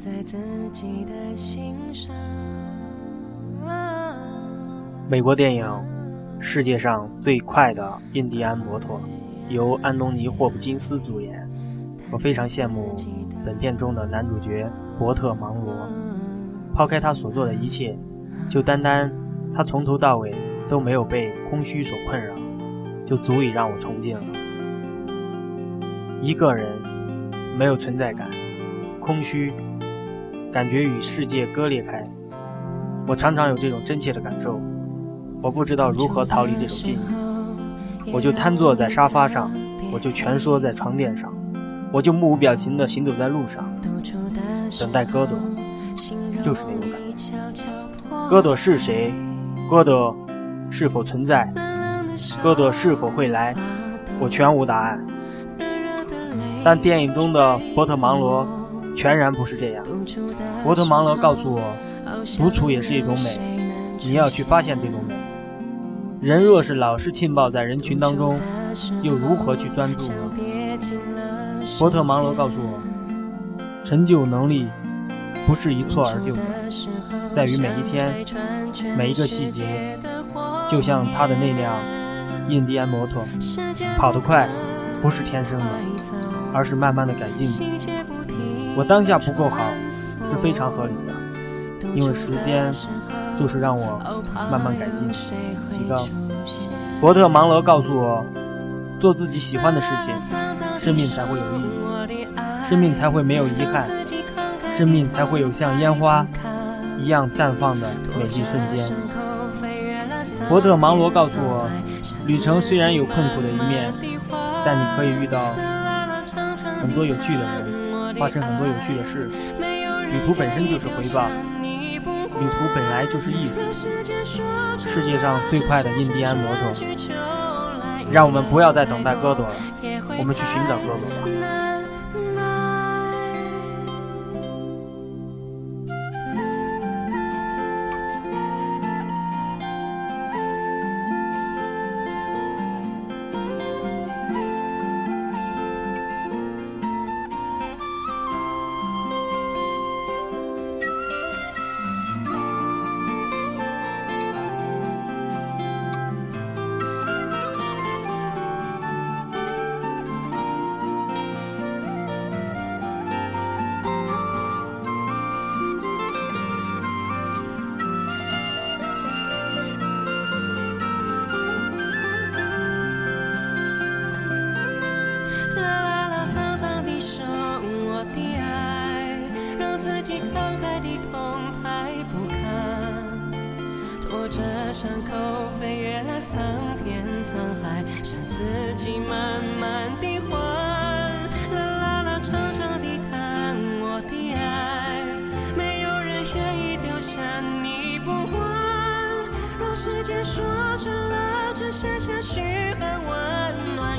在自己的心上美国电影《世界上最快的印第安摩托》由安东尼·霍普金斯主演。我非常羡慕本片中的男主角伯特·芒罗。抛开他所做的一切，就单单他从头到尾都没有被空虚所困扰，就足以让我崇敬了。一个人没有存在感，空虚，感觉与世界割裂开。我常常有这种真切的感受。我不知道如何逃离这种境遇，我就瘫坐在沙发上，我就蜷缩在床垫上，我就目无表情地行走在路上，等待戈朵，就是那种感觉。戈朵是谁？戈朵是否存在？戈朵是否会来？我全无答案。但电影中的波特芒罗全然不是这样。伯特芒罗告诉我，独处也是一种美，你要去发现这种美。人若是老是浸泡在人群当中，又如何去专注呢？伯特芒罗告诉我，成就能力不是一蹴而就的，在于每一天、每一个细节。就像他的那辆印第安摩托，跑得快不是天生的，而是慢慢的改进的。我当下不够好是非常合理的，因为时间。就是让我慢慢改进、提高。伯特·芒罗告诉我，做自己喜欢的事情，生命才会有意义，生命才会没有遗憾，生命才会有像烟花一样绽放的美丽瞬间。伯特·芒罗告诉我，旅程虽然有困苦的一面，但你可以遇到很多有趣的人，发生很多有趣的事。旅途本身就是回报。旅途本来就是艺术，世界上最快的印第安摩托，让我们不要再等待哥哥了，我们去寻找哥哥吧。这伤口飞越了桑田沧海，向自己慢慢地还。啦啦啦，长长地谈我的爱，没有人愿意丢下你不还。若时间说穿了，只剩下嘘寒问暖，